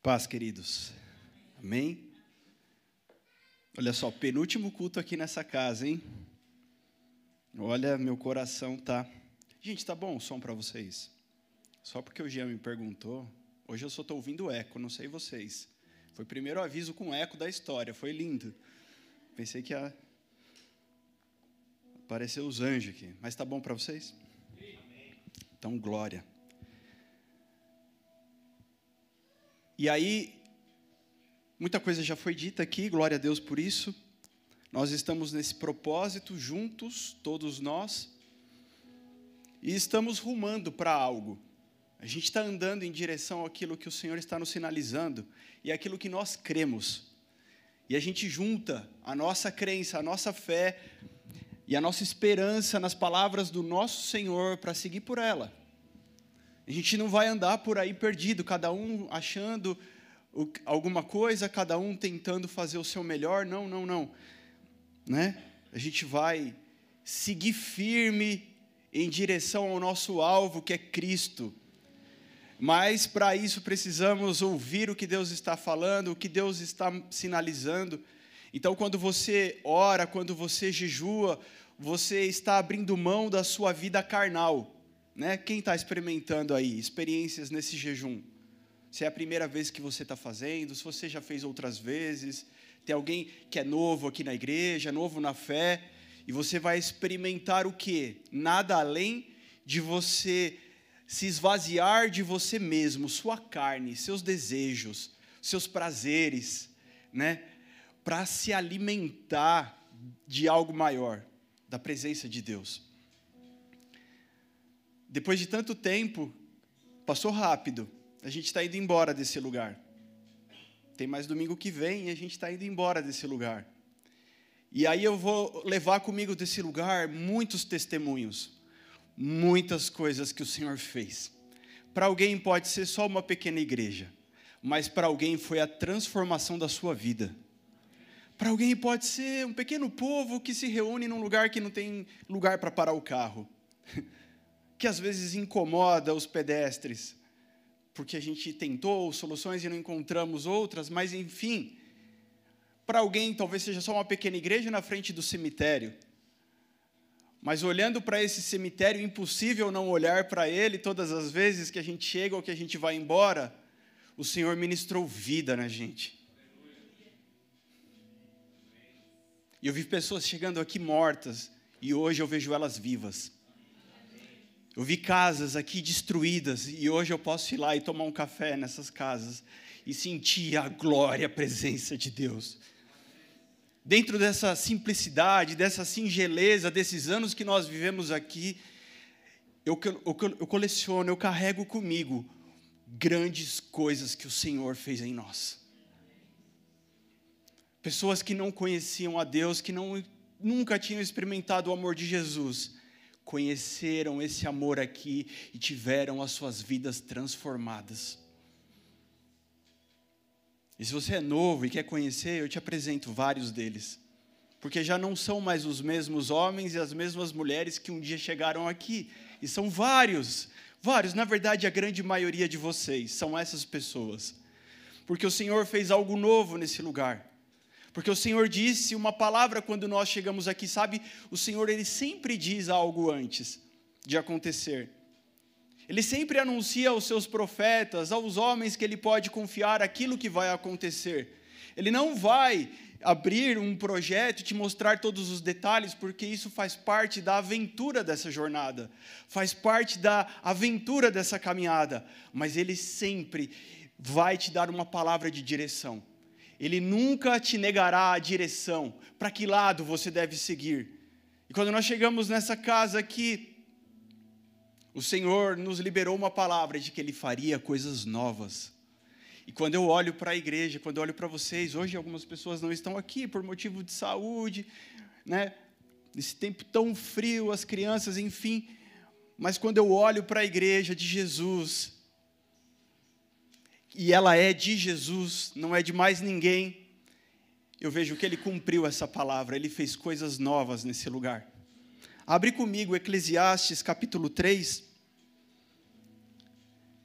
Paz, queridos. Amém? Olha só, penúltimo culto aqui nessa casa, hein? Olha, meu coração tá. Gente, tá bom o som para vocês? Só porque o Jean me perguntou. Hoje eu só estou ouvindo eco, não sei vocês. Foi o primeiro aviso com eco da história, foi lindo. Pensei que ia aparecer os anjos aqui. Mas tá bom para vocês? Então, glória. E aí, muita coisa já foi dita aqui, glória a Deus por isso. Nós estamos nesse propósito juntos, todos nós, e estamos rumando para algo. A gente está andando em direção àquilo que o Senhor está nos sinalizando e aquilo que nós cremos. E a gente junta a nossa crença, a nossa fé e a nossa esperança nas palavras do nosso Senhor para seguir por ela. A gente não vai andar por aí perdido, cada um achando alguma coisa, cada um tentando fazer o seu melhor. Não, não, não. Né? A gente vai seguir firme em direção ao nosso alvo, que é Cristo. Mas para isso precisamos ouvir o que Deus está falando, o que Deus está sinalizando. Então, quando você ora, quando você jejua, você está abrindo mão da sua vida carnal. Né? Quem está experimentando aí experiências nesse jejum? Se é a primeira vez que você está fazendo, se você já fez outras vezes, tem alguém que é novo aqui na igreja, novo na fé, e você vai experimentar o quê? Nada além de você se esvaziar de você mesmo, sua carne, seus desejos, seus prazeres, né? Para se alimentar de algo maior, da presença de Deus. Depois de tanto tempo, passou rápido. A gente está indo embora desse lugar. Tem mais domingo que vem e a gente está indo embora desse lugar. E aí eu vou levar comigo desse lugar muitos testemunhos, muitas coisas que o Senhor fez. Para alguém pode ser só uma pequena igreja, mas para alguém foi a transformação da sua vida. Para alguém pode ser um pequeno povo que se reúne num lugar que não tem lugar para parar o carro. que às vezes incomoda os pedestres, porque a gente tentou soluções e não encontramos outras, mas enfim, para alguém talvez seja só uma pequena igreja na frente do cemitério. Mas olhando para esse cemitério, impossível não olhar para ele todas as vezes que a gente chega ou que a gente vai embora. O Senhor ministrou vida na gente. E eu vi pessoas chegando aqui mortas, e hoje eu vejo elas vivas. Eu vi casas aqui destruídas e hoje eu posso ir lá e tomar um café nessas casas e sentir a glória, a presença de Deus. Dentro dessa simplicidade, dessa singeleza, desses anos que nós vivemos aqui, eu, eu, eu coleciono, eu carrego comigo grandes coisas que o Senhor fez em nós. Pessoas que não conheciam a Deus, que não, nunca tinham experimentado o amor de Jesus, conheceram esse amor aqui e tiveram as suas vidas transformadas. E se você é novo e quer conhecer, eu te apresento vários deles. Porque já não são mais os mesmos homens e as mesmas mulheres que um dia chegaram aqui. E são vários, vários, na verdade, a grande maioria de vocês são essas pessoas. Porque o Senhor fez algo novo nesse lugar. Porque o Senhor disse uma palavra quando nós chegamos aqui, sabe? O Senhor ele sempre diz algo antes de acontecer. Ele sempre anuncia aos seus profetas, aos homens que ele pode confiar aquilo que vai acontecer. Ele não vai abrir um projeto e te mostrar todos os detalhes, porque isso faz parte da aventura dessa jornada, faz parte da aventura dessa caminhada, mas ele sempre vai te dar uma palavra de direção. Ele nunca te negará a direção, para que lado você deve seguir. E quando nós chegamos nessa casa aqui, o Senhor nos liberou uma palavra de que Ele faria coisas novas. E quando eu olho para a igreja, quando eu olho para vocês, hoje algumas pessoas não estão aqui por motivo de saúde, né? Nesse tempo tão frio, as crianças, enfim. Mas quando eu olho para a igreja de Jesus, e ela é de Jesus, não é de mais ninguém, eu vejo que ele cumpriu essa palavra, ele fez coisas novas nesse lugar. Abre comigo Eclesiastes capítulo 3.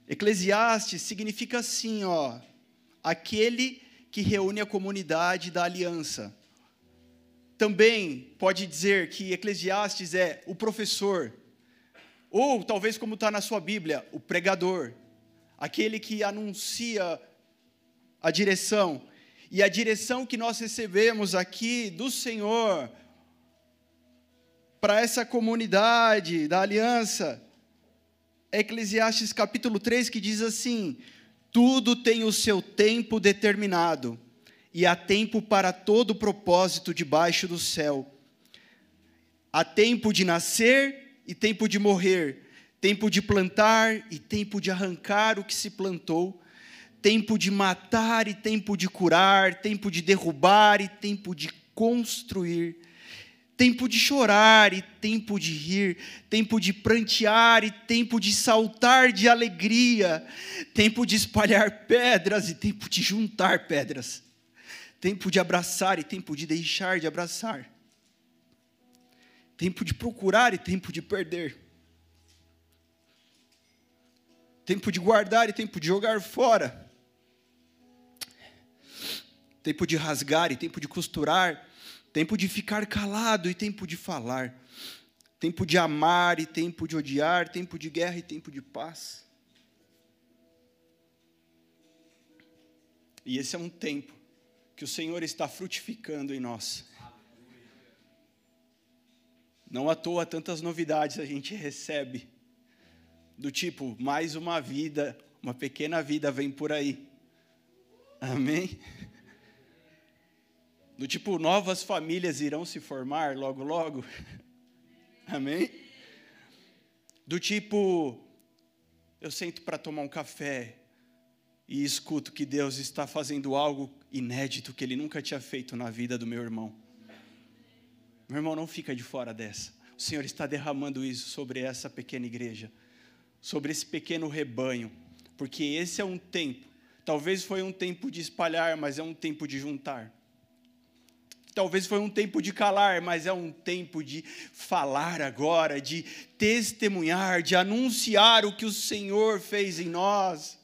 Eclesiastes significa assim, ó, aquele que reúne a comunidade da aliança. Também pode dizer que Eclesiastes é o professor, ou talvez, como está na sua Bíblia, o pregador, aquele que anuncia a direção. E a direção que nós recebemos aqui do Senhor para essa comunidade da aliança é Eclesiastes capítulo 3 que diz assim: Tudo tem o seu tempo determinado, e há tempo para todo propósito debaixo do céu. Há tempo de nascer e tempo de morrer, tempo de plantar e tempo de arrancar o que se plantou, tempo de matar e tempo de curar, tempo de derrubar e tempo de construir, tempo de chorar e tempo de rir, tempo de prantear e tempo de saltar de alegria, tempo de espalhar pedras e tempo de juntar pedras, tempo de abraçar e tempo de deixar de abraçar, tempo de procurar e tempo de perder, tempo de guardar e tempo de jogar fora tempo de rasgar e tempo de costurar, tempo de ficar calado e tempo de falar, tempo de amar e tempo de odiar, tempo de guerra e tempo de paz. E esse é um tempo que o Senhor está frutificando em nós. Não à toa tantas novidades a gente recebe, do tipo, mais uma vida, uma pequena vida vem por aí. Amém? Do tipo, novas famílias irão se formar logo, logo. Amém? Do tipo, eu sento para tomar um café e escuto que Deus está fazendo algo inédito que Ele nunca tinha feito na vida do meu irmão. Meu irmão, não fica de fora dessa. O Senhor está derramando isso sobre essa pequena igreja, sobre esse pequeno rebanho, porque esse é um tempo. Talvez foi um tempo de espalhar, mas é um tempo de juntar. Talvez foi um tempo de calar, mas é um tempo de falar agora, de testemunhar, de anunciar o que o Senhor fez em nós.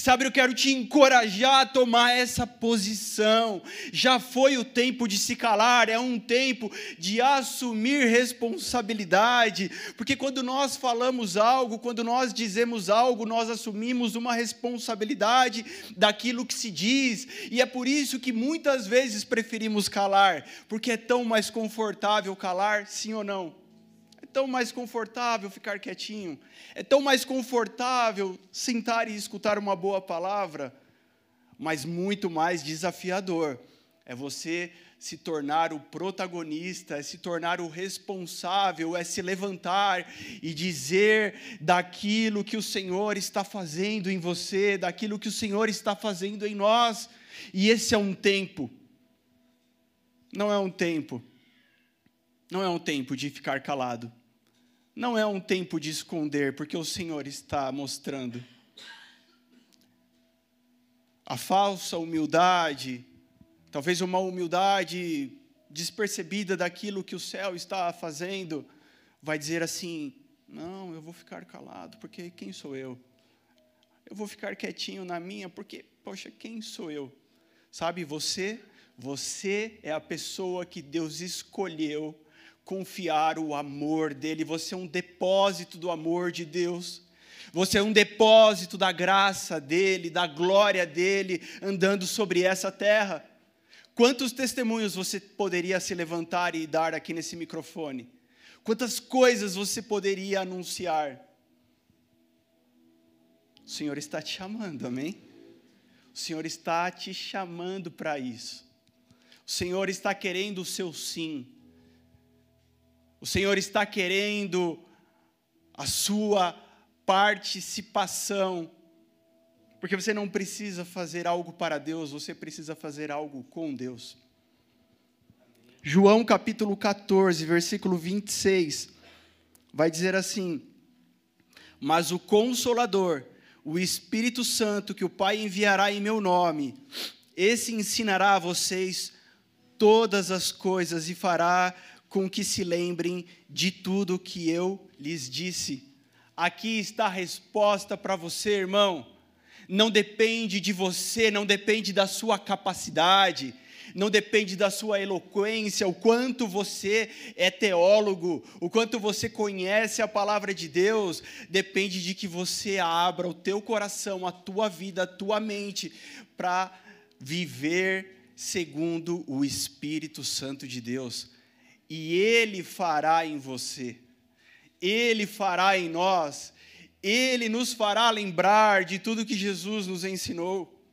Sabe, eu quero te encorajar a tomar essa posição. Já foi o tempo de se calar, é um tempo de assumir responsabilidade, porque quando nós falamos algo, quando nós dizemos algo, nós assumimos uma responsabilidade daquilo que se diz, e é por isso que muitas vezes preferimos calar, porque é tão mais confortável calar, sim ou não? Tão mais confortável ficar quietinho, é tão mais confortável sentar e escutar uma boa palavra, mas muito mais desafiador é você se tornar o protagonista, é se tornar o responsável, é se levantar e dizer daquilo que o Senhor está fazendo em você, daquilo que o Senhor está fazendo em nós. E esse é um tempo, não é um tempo, não é um tempo de ficar calado, não é um tempo de esconder, porque o Senhor está mostrando. A falsa humildade, talvez uma humildade despercebida daquilo que o céu está fazendo, vai dizer assim: não, eu vou ficar calado, porque quem sou eu? Eu vou ficar quietinho na minha, porque, poxa, quem sou eu? Sabe, você, você é a pessoa que Deus escolheu confiar o amor dele. Você é um depósito do amor de Deus. Você é um depósito da graça dele, da glória dele, andando sobre essa terra. Quantos testemunhos você poderia se levantar e dar aqui nesse microfone? Quantas coisas você poderia anunciar? O Senhor está te chamando, amém? O Senhor está te chamando para isso. O Senhor está querendo o seu sim. O Senhor está querendo a sua participação. Porque você não precisa fazer algo para Deus, você precisa fazer algo com Deus. João capítulo 14, versículo 26, vai dizer assim: Mas o Consolador, o Espírito Santo, que o Pai enviará em meu nome, esse ensinará a vocês todas as coisas e fará com que se lembrem de tudo que eu lhes disse. Aqui está a resposta para você, irmão. não depende de você, não depende da sua capacidade, não depende da sua eloquência, o quanto você é teólogo, o quanto você conhece a palavra de Deus, depende de que você abra o teu coração, a tua vida, a tua mente para viver segundo o Espírito Santo de Deus. E ele fará em você. Ele fará em nós ele nos fará lembrar de tudo que Jesus nos ensinou.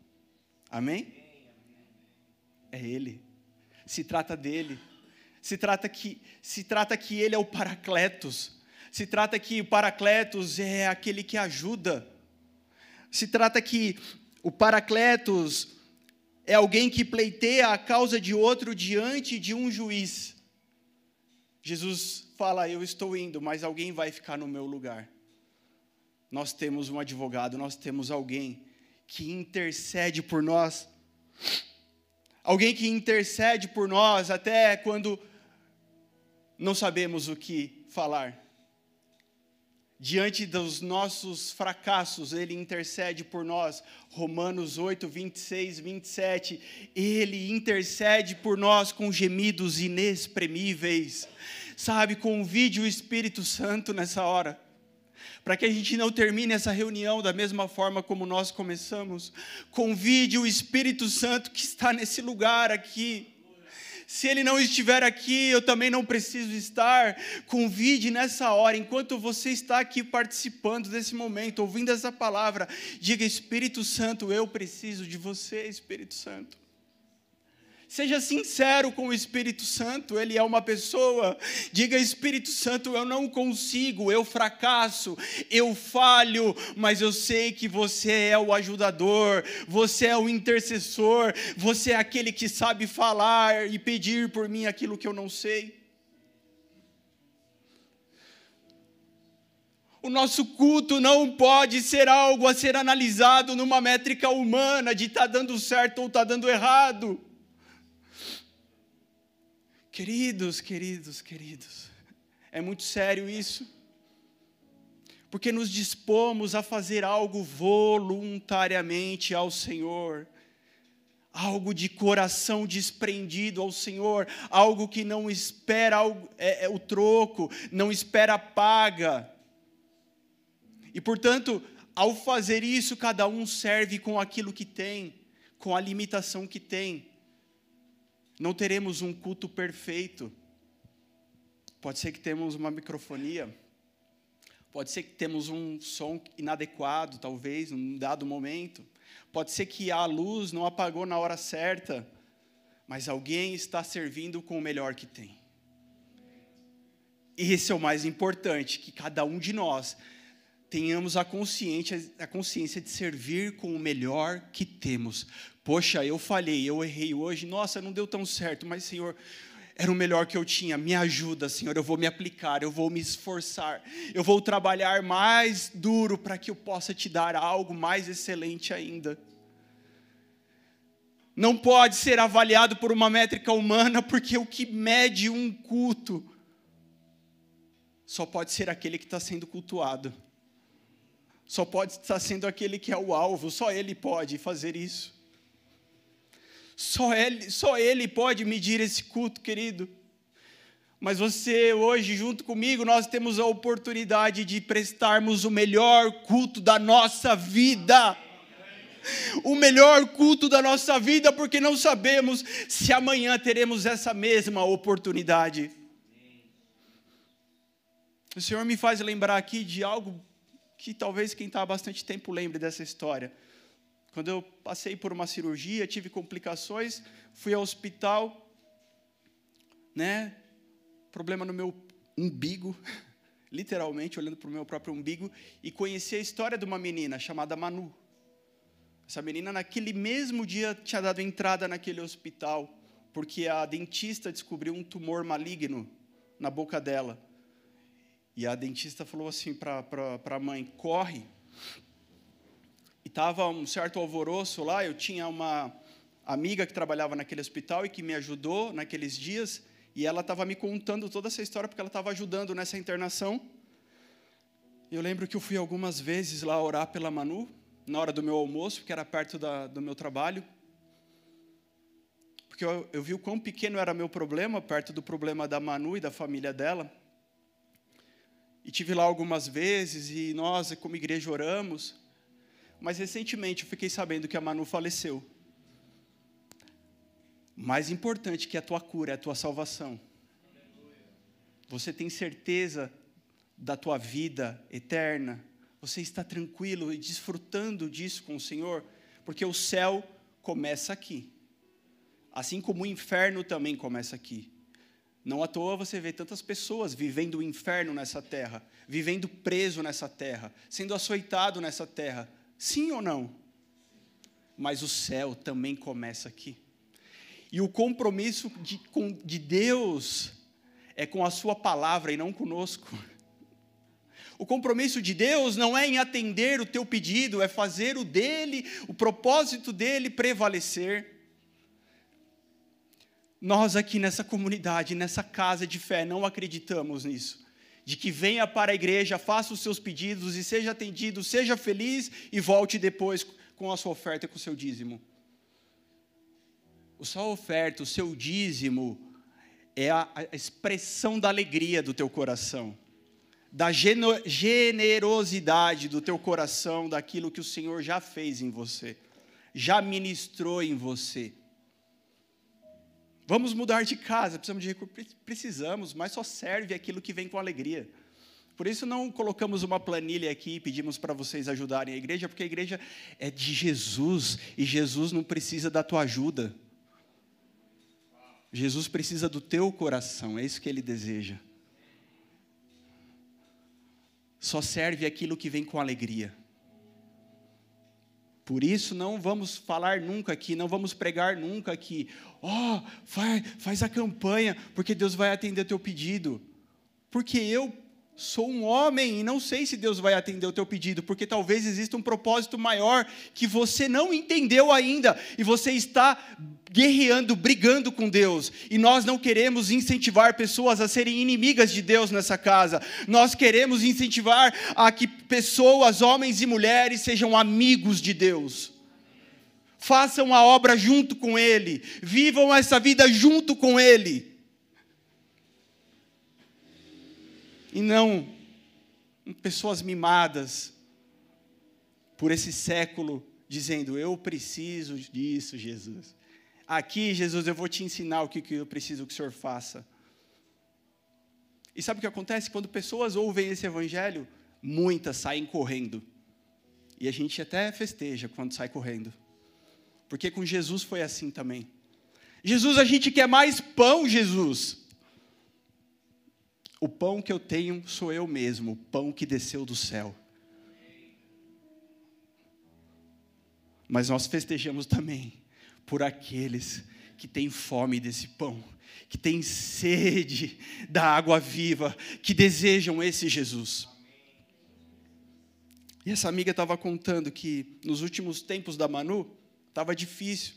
Amém? É Ele. Se trata dele. Se trata que, se trata que Ele é o Paracletos. Se trata que o Paracletos é aquele que ajuda. Se trata que o Paracletos é alguém que pleiteia a causa de outro diante de um juiz. Jesus fala: Eu estou indo, mas alguém vai ficar no meu lugar nós temos um advogado, nós temos alguém que intercede por nós. Alguém que intercede por nós até quando não sabemos o que falar. Diante dos nossos fracassos, Ele intercede por nós. Romanos 8, 26, 27. Ele intercede por nós com gemidos inexprimíveis. Sabe, convide o Espírito Santo nessa hora para que a gente não termine essa reunião da mesma forma como nós começamos. Convide o Espírito Santo que está nesse lugar aqui. Se ele não estiver aqui, eu também não preciso estar. Convide nessa hora, enquanto você está aqui participando desse momento, ouvindo essa palavra, diga: Espírito Santo, eu preciso de você, Espírito Santo. Seja sincero com o Espírito Santo, ele é uma pessoa. Diga, Espírito Santo, eu não consigo, eu fracasso, eu falho, mas eu sei que você é o ajudador, você é o intercessor, você é aquele que sabe falar e pedir por mim aquilo que eu não sei. O nosso culto não pode ser algo a ser analisado numa métrica humana de está dando certo ou está dando errado. Queridos, queridos, queridos, é muito sério isso, porque nos dispomos a fazer algo voluntariamente ao Senhor, algo de coração desprendido ao Senhor, algo que não espera é, é, o troco, não espera a paga. E portanto, ao fazer isso, cada um serve com aquilo que tem, com a limitação que tem. Não teremos um culto perfeito. Pode ser que temos uma microfonia, pode ser que temos um som inadequado, talvez, num dado momento. Pode ser que a luz não apagou na hora certa, mas alguém está servindo com o melhor que tem. E esse é o mais importante, que cada um de nós tenhamos a consciência, a consciência de servir com o melhor que temos. Poxa, eu falhei, eu errei hoje, nossa, não deu tão certo, mas Senhor, era o melhor que eu tinha. Me ajuda, Senhor. Eu vou me aplicar, eu vou me esforçar, eu vou trabalhar mais duro para que eu possa te dar algo mais excelente ainda. Não pode ser avaliado por uma métrica humana, porque o que mede um culto só pode ser aquele que está sendo cultuado só pode estar sendo aquele que é o alvo, só ele pode fazer isso. Só ele, só ele pode medir esse culto, querido. Mas você, hoje, junto comigo, nós temos a oportunidade de prestarmos o melhor culto da nossa vida. O melhor culto da nossa vida, porque não sabemos se amanhã teremos essa mesma oportunidade. O Senhor me faz lembrar aqui de algo que talvez quem está há bastante tempo lembre dessa história. Quando eu passei por uma cirurgia, tive complicações, fui ao hospital, né? Problema no meu umbigo, literalmente olhando para o meu próprio umbigo, e conheci a história de uma menina chamada Manu. Essa menina, naquele mesmo dia, tinha dado entrada naquele hospital, porque a dentista descobriu um tumor maligno na boca dela. E a dentista falou assim para a mãe: corre. E estava um certo alvoroço lá. Eu tinha uma amiga que trabalhava naquele hospital e que me ajudou naqueles dias. E ela estava me contando toda essa história porque ela estava ajudando nessa internação. Eu lembro que eu fui algumas vezes lá orar pela Manu. na hora do meu almoço, porque era perto da, do meu trabalho. Porque eu, eu vi o quão pequeno era meu problema, perto do problema da Manu e da família dela. E tive lá algumas vezes, e nós, como igreja, oramos. Mas recentemente eu fiquei sabendo que a Manu faleceu. Mais importante que a tua cura é a tua salvação. Você tem certeza da tua vida eterna? Você está tranquilo e desfrutando disso com o Senhor? Porque o céu começa aqui. Assim como o inferno também começa aqui. Não à toa você vê tantas pessoas vivendo o inferno nessa terra, vivendo preso nessa terra, sendo açoitado nessa terra. Sim ou não? Mas o céu também começa aqui. E o compromisso de, com, de Deus é com a Sua palavra e não conosco. O compromisso de Deus não é em atender o teu pedido, é fazer o dele, o propósito dele prevalecer. Nós aqui nessa comunidade, nessa casa de fé, não acreditamos nisso. De que venha para a igreja, faça os seus pedidos e seja atendido, seja feliz e volte depois com a sua oferta e com o seu dízimo. O sua oferta, o seu dízimo, é a, expressão da alegria do teu coração da generosidade do teu coração, daquilo que o Senhor já fez em você, já ministrou em você. Vamos mudar de casa, precisamos de recursos, precisamos, mas só serve aquilo que vem com alegria. Por isso não colocamos uma planilha aqui e pedimos para vocês ajudarem a igreja, porque a igreja é de Jesus e Jesus não precisa da tua ajuda. Jesus precisa do teu coração, é isso que ele deseja só serve aquilo que vem com alegria. Por isso, não vamos falar nunca aqui, não vamos pregar nunca aqui. Ó, oh, faz, faz a campanha, porque Deus vai atender teu pedido. Porque eu sou um homem e não sei se Deus vai atender o teu pedido, porque talvez exista um propósito maior que você não entendeu ainda e você está guerreando, brigando com Deus, e nós não queremos incentivar pessoas a serem inimigas de Deus nessa casa, nós queremos incentivar a que pessoas, homens e mulheres, sejam amigos de Deus. Façam a obra junto com Ele, vivam essa vida junto com Ele. E não pessoas mimadas por esse século, dizendo: Eu preciso disso, Jesus. Aqui, Jesus, eu vou te ensinar o que eu preciso que o Senhor faça. E sabe o que acontece? Quando pessoas ouvem esse evangelho, muitas saem correndo. E a gente até festeja quando sai correndo. Porque com Jesus foi assim também. Jesus, a gente quer mais pão, Jesus. O pão que eu tenho sou eu mesmo, o pão que desceu do céu. Mas nós festejamos também por aqueles que têm fome desse pão, que têm sede da água viva, que desejam esse Jesus. E essa amiga estava contando que nos últimos tempos da Manu, estava difícil,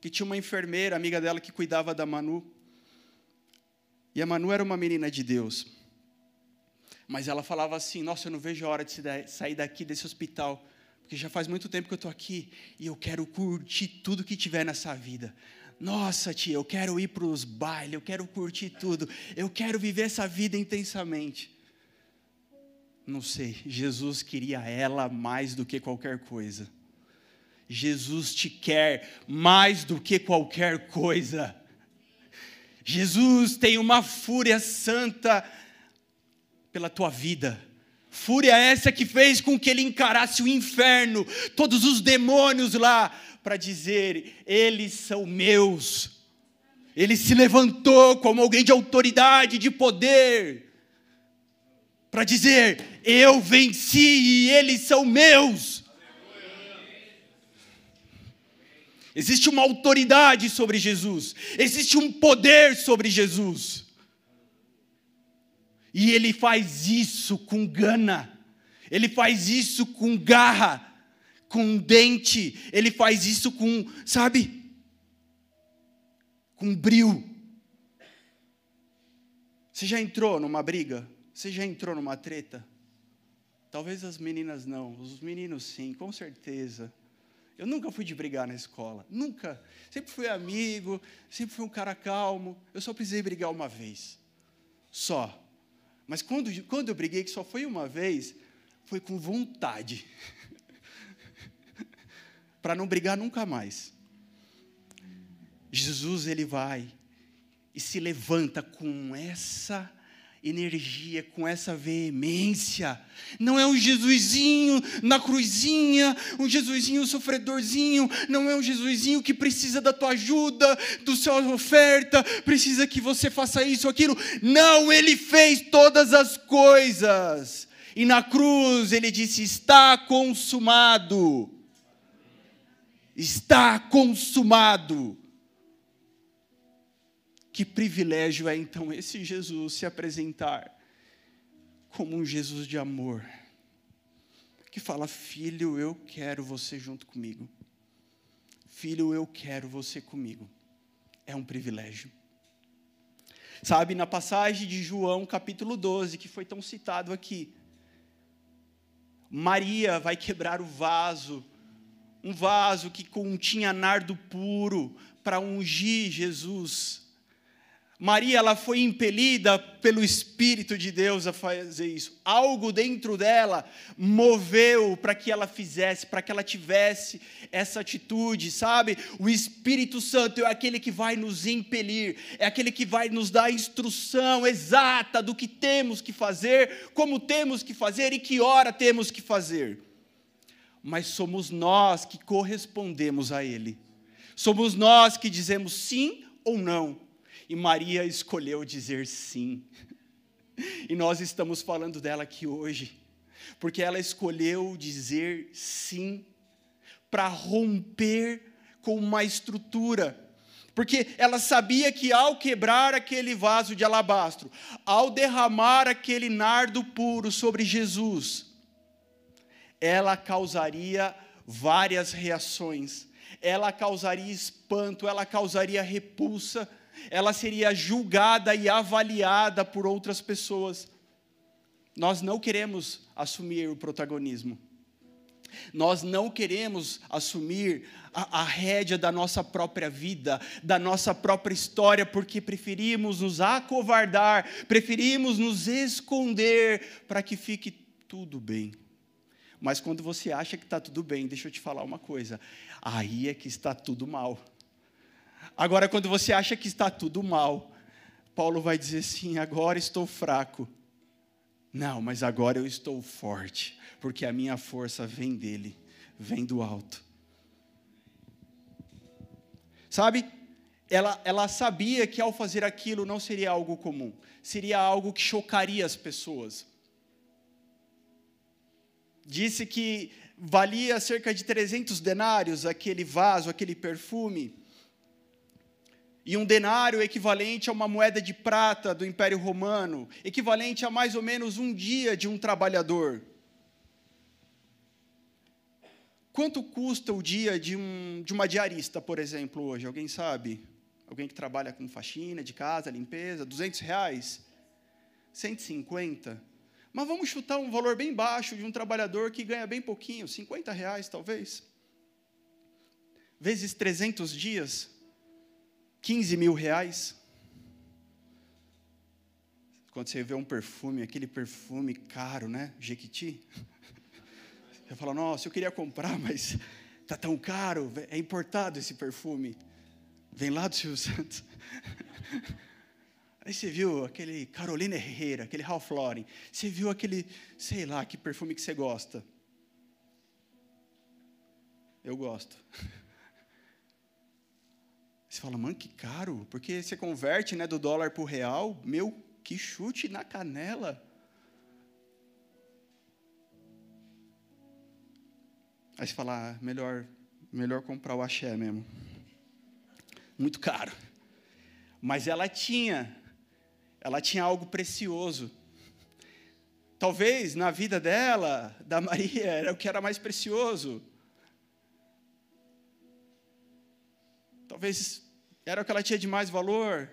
que tinha uma enfermeira, amiga dela, que cuidava da Manu. E a Manu era uma menina de Deus. Mas ela falava assim: Nossa, eu não vejo a hora de sair daqui desse hospital porque já faz muito tempo que eu estou aqui e eu quero curtir tudo que tiver nessa vida. Nossa, tia, eu quero ir para os bailes, eu quero curtir tudo, eu quero viver essa vida intensamente. Não sei, Jesus queria ela mais do que qualquer coisa. Jesus te quer mais do que qualquer coisa. Jesus tem uma fúria santa pela tua vida. Fúria essa que fez com que ele encarasse o inferno, todos os demônios lá, para dizer: eles são meus. Ele se levantou como alguém de autoridade, de poder, para dizer: eu venci e eles são meus. Existe uma autoridade sobre Jesus, existe um poder sobre Jesus. E ele faz isso com gana, ele faz isso com garra, com dente, ele faz isso com, sabe, com bril. Você já entrou numa briga? Você já entrou numa treta? Talvez as meninas não, os meninos sim, com certeza. Eu nunca fui de brigar na escola, nunca. Sempre fui amigo, sempre fui um cara calmo. Eu só precisei brigar uma vez, só. Mas quando, quando eu briguei, que só foi uma vez, foi com vontade. Para não brigar nunca mais. Jesus, ele vai e se levanta com essa energia, com essa veemência. Não é um Jesusinho na cruzinha, um Jesusinho sofredorzinho, não é um Jesusinho que precisa da tua ajuda, do sua oferta, precisa que você faça isso aquilo. Não, ele fez todas as coisas. E na cruz ele disse: está consumado. Está consumado. Que privilégio é então esse Jesus se apresentar como um Jesus de amor, que fala: Filho, eu quero você junto comigo. Filho, eu quero você comigo. É um privilégio. Sabe, na passagem de João, capítulo 12, que foi tão citado aqui, Maria vai quebrar o vaso, um vaso que continha nardo puro para ungir Jesus Maria ela foi impelida pelo Espírito de Deus a fazer isso. Algo dentro dela moveu para que ela fizesse, para que ela tivesse essa atitude, sabe? O Espírito Santo é aquele que vai nos impelir, é aquele que vai nos dar a instrução exata do que temos que fazer, como temos que fazer e que hora temos que fazer. Mas somos nós que correspondemos a Ele. Somos nós que dizemos sim ou não e Maria escolheu dizer sim. E nós estamos falando dela aqui hoje, porque ela escolheu dizer sim para romper com uma estrutura. Porque ela sabia que ao quebrar aquele vaso de alabastro, ao derramar aquele nardo puro sobre Jesus, ela causaria várias reações. Ela causaria espanto, ela causaria repulsa, ela seria julgada e avaliada por outras pessoas. Nós não queremos assumir o protagonismo. Nós não queremos assumir a, a rédea da nossa própria vida, da nossa própria história, porque preferimos nos acovardar, preferimos nos esconder para que fique tudo bem. Mas quando você acha que está tudo bem, deixa eu te falar uma coisa: aí é que está tudo mal. Agora, quando você acha que está tudo mal, Paulo vai dizer assim: agora estou fraco. Não, mas agora eu estou forte, porque a minha força vem dele, vem do alto. Sabe? Ela, ela sabia que ao fazer aquilo não seria algo comum, seria algo que chocaria as pessoas. Disse que valia cerca de 300 denários aquele vaso, aquele perfume e um denário equivalente a uma moeda de prata do Império Romano, equivalente a mais ou menos um dia de um trabalhador. Quanto custa o dia de, um, de uma diarista, por exemplo, hoje? Alguém sabe? Alguém que trabalha com faxina de casa, limpeza, 200 reais? 150? Mas vamos chutar um valor bem baixo de um trabalhador que ganha bem pouquinho, 50 reais talvez. Vezes 300 dias, 15 mil reais. Quando você vê um perfume, aquele perfume caro, né? Jequiti. Você fala, nossa, eu queria comprar, mas está tão caro, é importado esse perfume. Vem lá do Silvio Santos. Aí você viu aquele Carolina Herrera, aquele Ralph Lauren. Você viu aquele, sei lá, que perfume que você gosta. Eu gosto. Você fala, mano, que caro, porque você converte né, do dólar para o real, meu, que chute na canela. Aí você fala, ah, melhor, melhor comprar o axé mesmo. Muito caro. Mas ela tinha, ela tinha algo precioso. Talvez na vida dela, da Maria, era o que era mais precioso. Talvez era o que ela tinha de mais valor,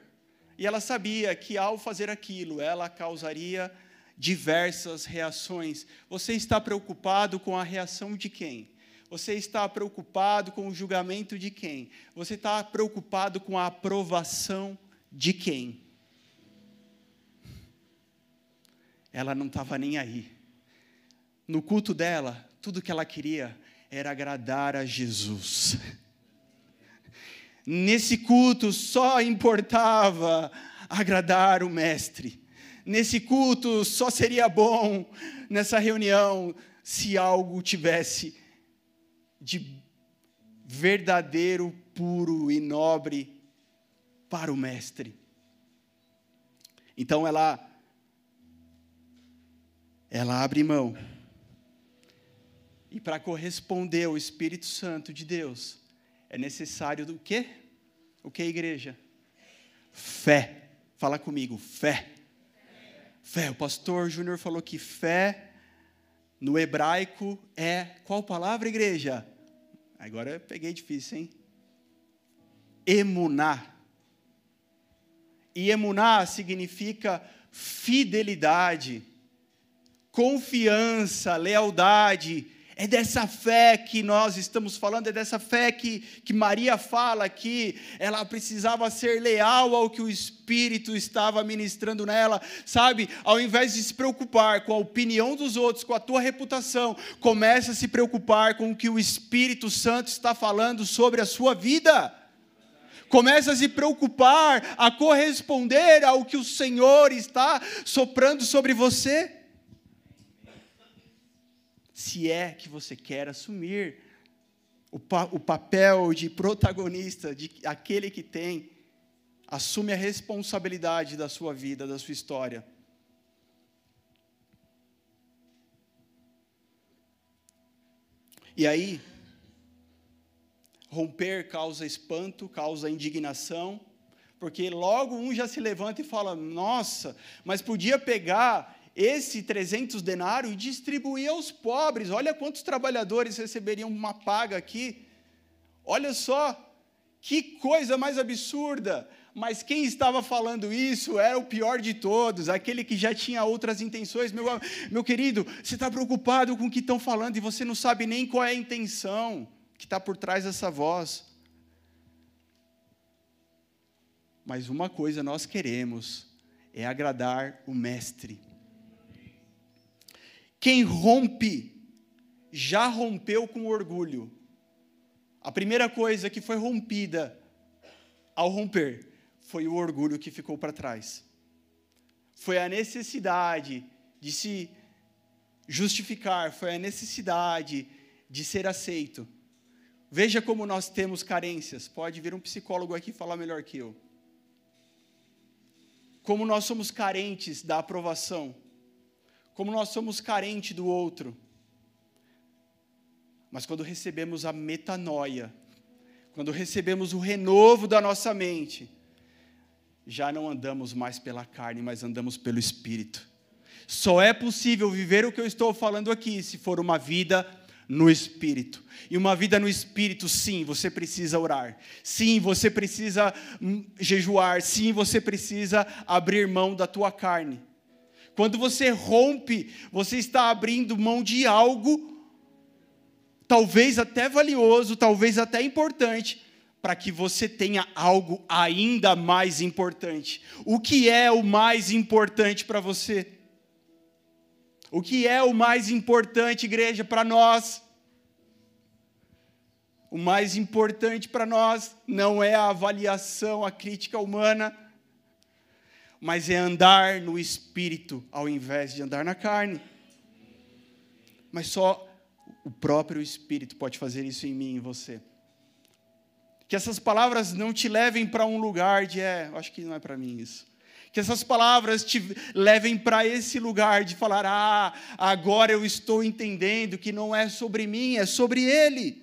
e ela sabia que ao fazer aquilo, ela causaria diversas reações. Você está preocupado com a reação de quem? Você está preocupado com o julgamento de quem? Você está preocupado com a aprovação de quem? Ela não estava nem aí. No culto dela, tudo que ela queria era agradar a Jesus. Nesse culto só importava agradar o Mestre. Nesse culto só seria bom, nessa reunião, se algo tivesse de verdadeiro, puro e nobre para o Mestre. Então ela, ela abre mão e para corresponder ao Espírito Santo de Deus, é necessário do quê? O que, igreja? Fé. Fala comigo, fé. Fé. O pastor Júnior falou que fé no hebraico é qual palavra, igreja? Agora eu peguei difícil, hein? Emuná. E emuná significa fidelidade, confiança, lealdade, é dessa fé que nós estamos falando, é dessa fé que, que Maria fala que ela precisava ser leal ao que o Espírito estava ministrando nela, sabe? Ao invés de se preocupar com a opinião dos outros, com a tua reputação, começa a se preocupar com o que o Espírito Santo está falando sobre a sua vida. Começa a se preocupar, a corresponder ao que o Senhor está soprando sobre você se é que você quer assumir o, pa o papel de protagonista, de aquele que tem, assume a responsabilidade da sua vida, da sua história. E aí, romper causa espanto, causa indignação, porque logo um já se levanta e fala: Nossa, mas podia pegar esse 300 denários e distribuir aos pobres. Olha quantos trabalhadores receberiam uma paga aqui. Olha só, que coisa mais absurda. Mas quem estava falando isso era o pior de todos, aquele que já tinha outras intenções. Meu, meu querido, você está preocupado com o que estão falando e você não sabe nem qual é a intenção que está por trás dessa voz. Mas uma coisa nós queremos é agradar o Mestre. Quem rompe, já rompeu com orgulho. A primeira coisa que foi rompida ao romper foi o orgulho que ficou para trás. Foi a necessidade de se justificar, foi a necessidade de ser aceito. Veja como nós temos carências. Pode vir um psicólogo aqui falar melhor que eu. Como nós somos carentes da aprovação como nós somos carentes do outro. Mas quando recebemos a metanoia, quando recebemos o renovo da nossa mente, já não andamos mais pela carne, mas andamos pelo Espírito. Só é possível viver o que eu estou falando aqui se for uma vida no Espírito. E uma vida no Espírito, sim, você precisa orar. Sim, você precisa hum, jejuar. Sim, você precisa abrir mão da tua carne. Quando você rompe, você está abrindo mão de algo, talvez até valioso, talvez até importante, para que você tenha algo ainda mais importante. O que é o mais importante para você? O que é o mais importante, igreja, para nós? O mais importante para nós não é a avaliação, a crítica humana, mas é andar no espírito ao invés de andar na carne. Mas só o próprio espírito pode fazer isso em mim e em você. Que essas palavras não te levem para um lugar de, é, acho que não é para mim isso. Que essas palavras te levem para esse lugar de falar, ah, agora eu estou entendendo que não é sobre mim, é sobre Ele.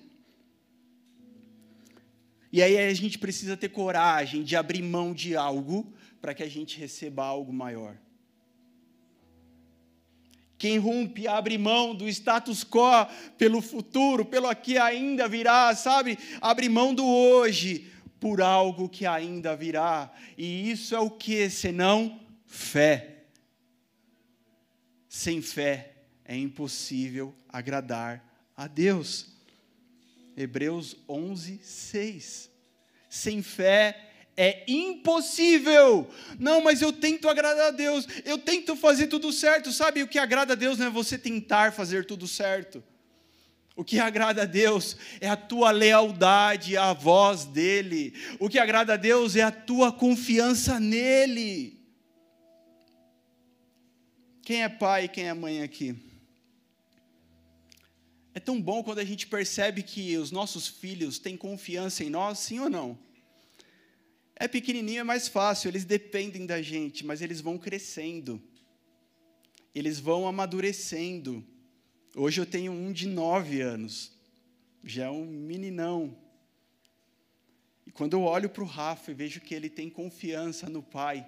E aí a gente precisa ter coragem de abrir mão de algo para que a gente receba algo maior. Quem rompe, abre mão do status quo pelo futuro, pelo que ainda virá, sabe? Abre mão do hoje por algo que ainda virá. E isso é o que senão fé. Sem fé é impossível agradar a Deus. Hebreus 11, 6. Sem fé é impossível. Não, mas eu tento agradar a Deus, eu tento fazer tudo certo. Sabe o que agrada a Deus não é você tentar fazer tudo certo. O que agrada a Deus é a tua lealdade à voz dEle. O que agrada a Deus é a tua confiança nele. Quem é pai e quem é mãe aqui? É tão bom quando a gente percebe que os nossos filhos têm confiança em nós, sim ou não? É pequenininho, é mais fácil, eles dependem da gente, mas eles vão crescendo, eles vão amadurecendo. Hoje eu tenho um de nove anos, já é um meninão. E quando eu olho para o Rafa e vejo que ele tem confiança no pai,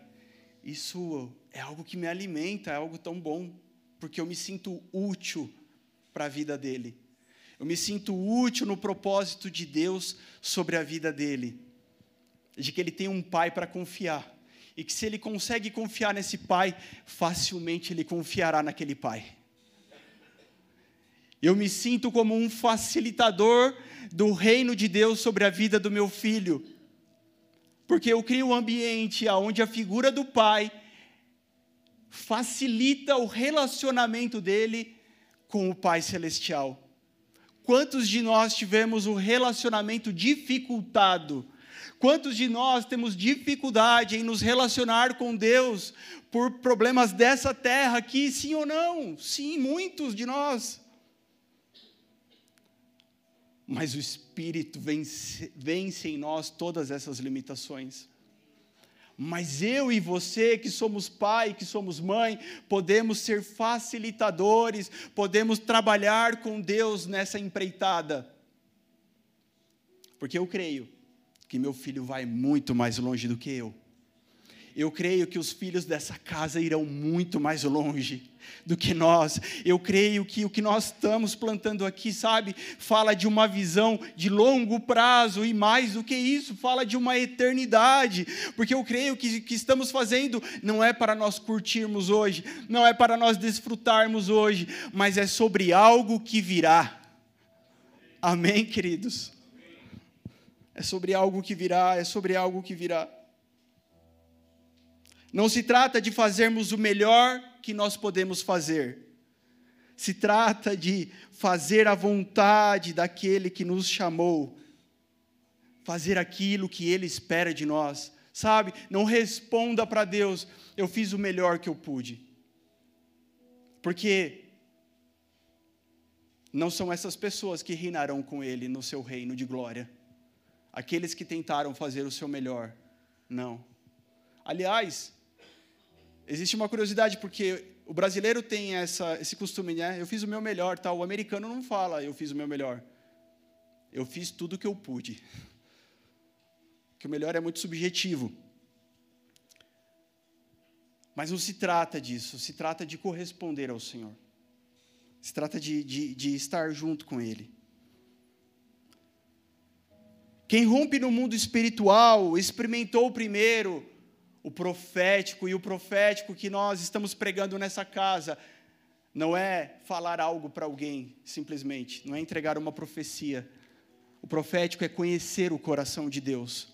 isso é algo que me alimenta, é algo tão bom, porque eu me sinto útil para a vida dele. Eu me sinto útil no propósito de Deus sobre a vida dele de que ele tem um pai para confiar. E que se ele consegue confiar nesse pai, facilmente ele confiará naquele pai. Eu me sinto como um facilitador do reino de Deus sobre a vida do meu filho. Porque eu crio um ambiente onde a figura do pai facilita o relacionamento dele com o Pai Celestial. Quantos de nós tivemos um relacionamento dificultado Quantos de nós temos dificuldade em nos relacionar com Deus por problemas dessa terra aqui, sim ou não? Sim, muitos de nós. Mas o Espírito vence, vence em nós todas essas limitações. Mas eu e você, que somos pai, que somos mãe, podemos ser facilitadores, podemos trabalhar com Deus nessa empreitada. Porque eu creio que meu filho vai muito mais longe do que eu. Eu creio que os filhos dessa casa irão muito mais longe do que nós. Eu creio que o que nós estamos plantando aqui, sabe, fala de uma visão de longo prazo e mais do que isso, fala de uma eternidade. Porque eu creio que o que estamos fazendo não é para nós curtirmos hoje, não é para nós desfrutarmos hoje, mas é sobre algo que virá. Amém, queridos? É sobre algo que virá, é sobre algo que virá. Não se trata de fazermos o melhor que nós podemos fazer. Se trata de fazer a vontade daquele que nos chamou, fazer aquilo que ele espera de nós. Sabe? Não responda para Deus, eu fiz o melhor que eu pude. Porque não são essas pessoas que reinarão com ele no seu reino de glória aqueles que tentaram fazer o seu melhor. Não. Aliás, existe uma curiosidade, porque o brasileiro tem essa, esse costume, né? Eu fiz o meu melhor, tal. O americano não fala, eu fiz o meu melhor. Eu fiz tudo o que eu pude. Que o melhor é muito subjetivo. Mas não se trata disso, se trata de corresponder ao Senhor. Se trata de, de, de estar junto com Ele. Quem rompe no mundo espiritual experimentou primeiro o profético, e o profético que nós estamos pregando nessa casa não é falar algo para alguém, simplesmente, não é entregar uma profecia. O profético é conhecer o coração de Deus.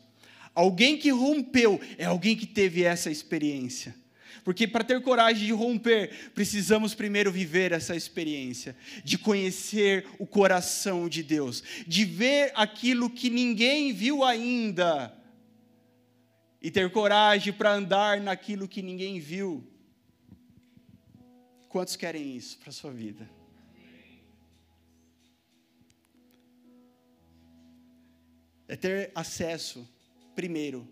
Alguém que rompeu é alguém que teve essa experiência. Porque para ter coragem de romper, precisamos primeiro viver essa experiência, de conhecer o coração de Deus, de ver aquilo que ninguém viu ainda, e ter coragem para andar naquilo que ninguém viu. Quantos querem isso para a sua vida? É ter acesso, primeiro,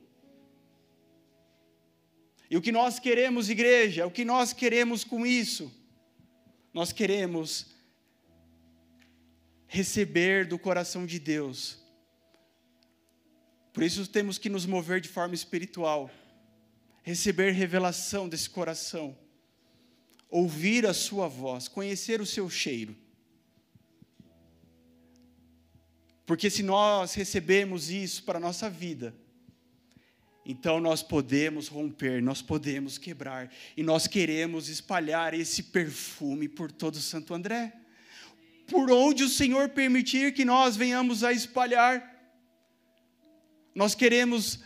e o que nós queremos, igreja, o que nós queremos com isso? Nós queremos receber do coração de Deus. Por isso temos que nos mover de forma espiritual, receber revelação desse coração, ouvir a sua voz, conhecer o seu cheiro. Porque se nós recebemos isso para a nossa vida, Então nós podemos romper, nós podemos quebrar, e nós queremos espalhar esse perfume por todo Santo André. Por onde o Senhor permitir que nós venhamos a espalhar, nós queremos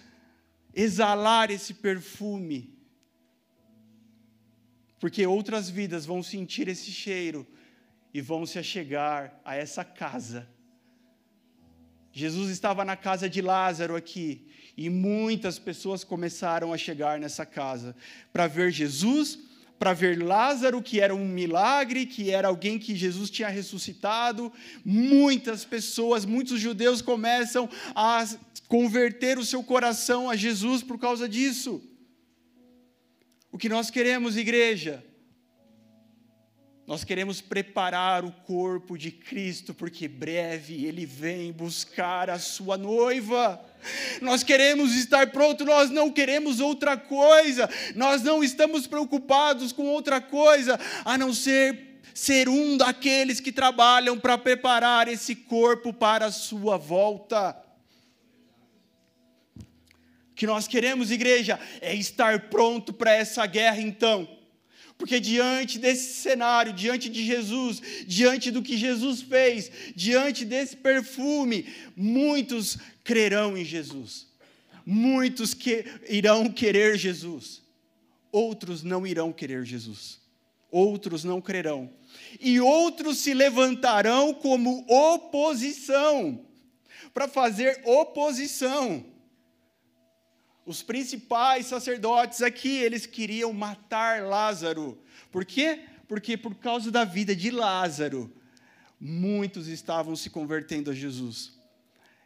exalar esse perfume, porque outras vidas vão sentir esse cheiro e vão se achegar a essa casa. Jesus estava na casa de Lázaro aqui, e muitas pessoas começaram a chegar nessa casa para ver Jesus, para ver Lázaro, que era um milagre, que era alguém que Jesus tinha ressuscitado. Muitas pessoas, muitos judeus começam a converter o seu coração a Jesus por causa disso. O que nós queremos, igreja, nós queremos preparar o corpo de Cristo, porque breve Ele vem buscar a sua noiva. Nós queremos estar pronto, nós não queremos outra coisa, nós não estamos preocupados com outra coisa, a não ser ser um daqueles que trabalham para preparar esse corpo para a sua volta. O que nós queremos, igreja, é estar pronto para essa guerra então porque diante desse cenário, diante de Jesus, diante do que Jesus fez, diante desse perfume, muitos crerão em Jesus. Muitos que irão querer Jesus. Outros não irão querer Jesus. Outros não crerão. E outros se levantarão como oposição, para fazer oposição. Os principais sacerdotes aqui, eles queriam matar Lázaro. Por quê? Porque por causa da vida de Lázaro, muitos estavam se convertendo a Jesus.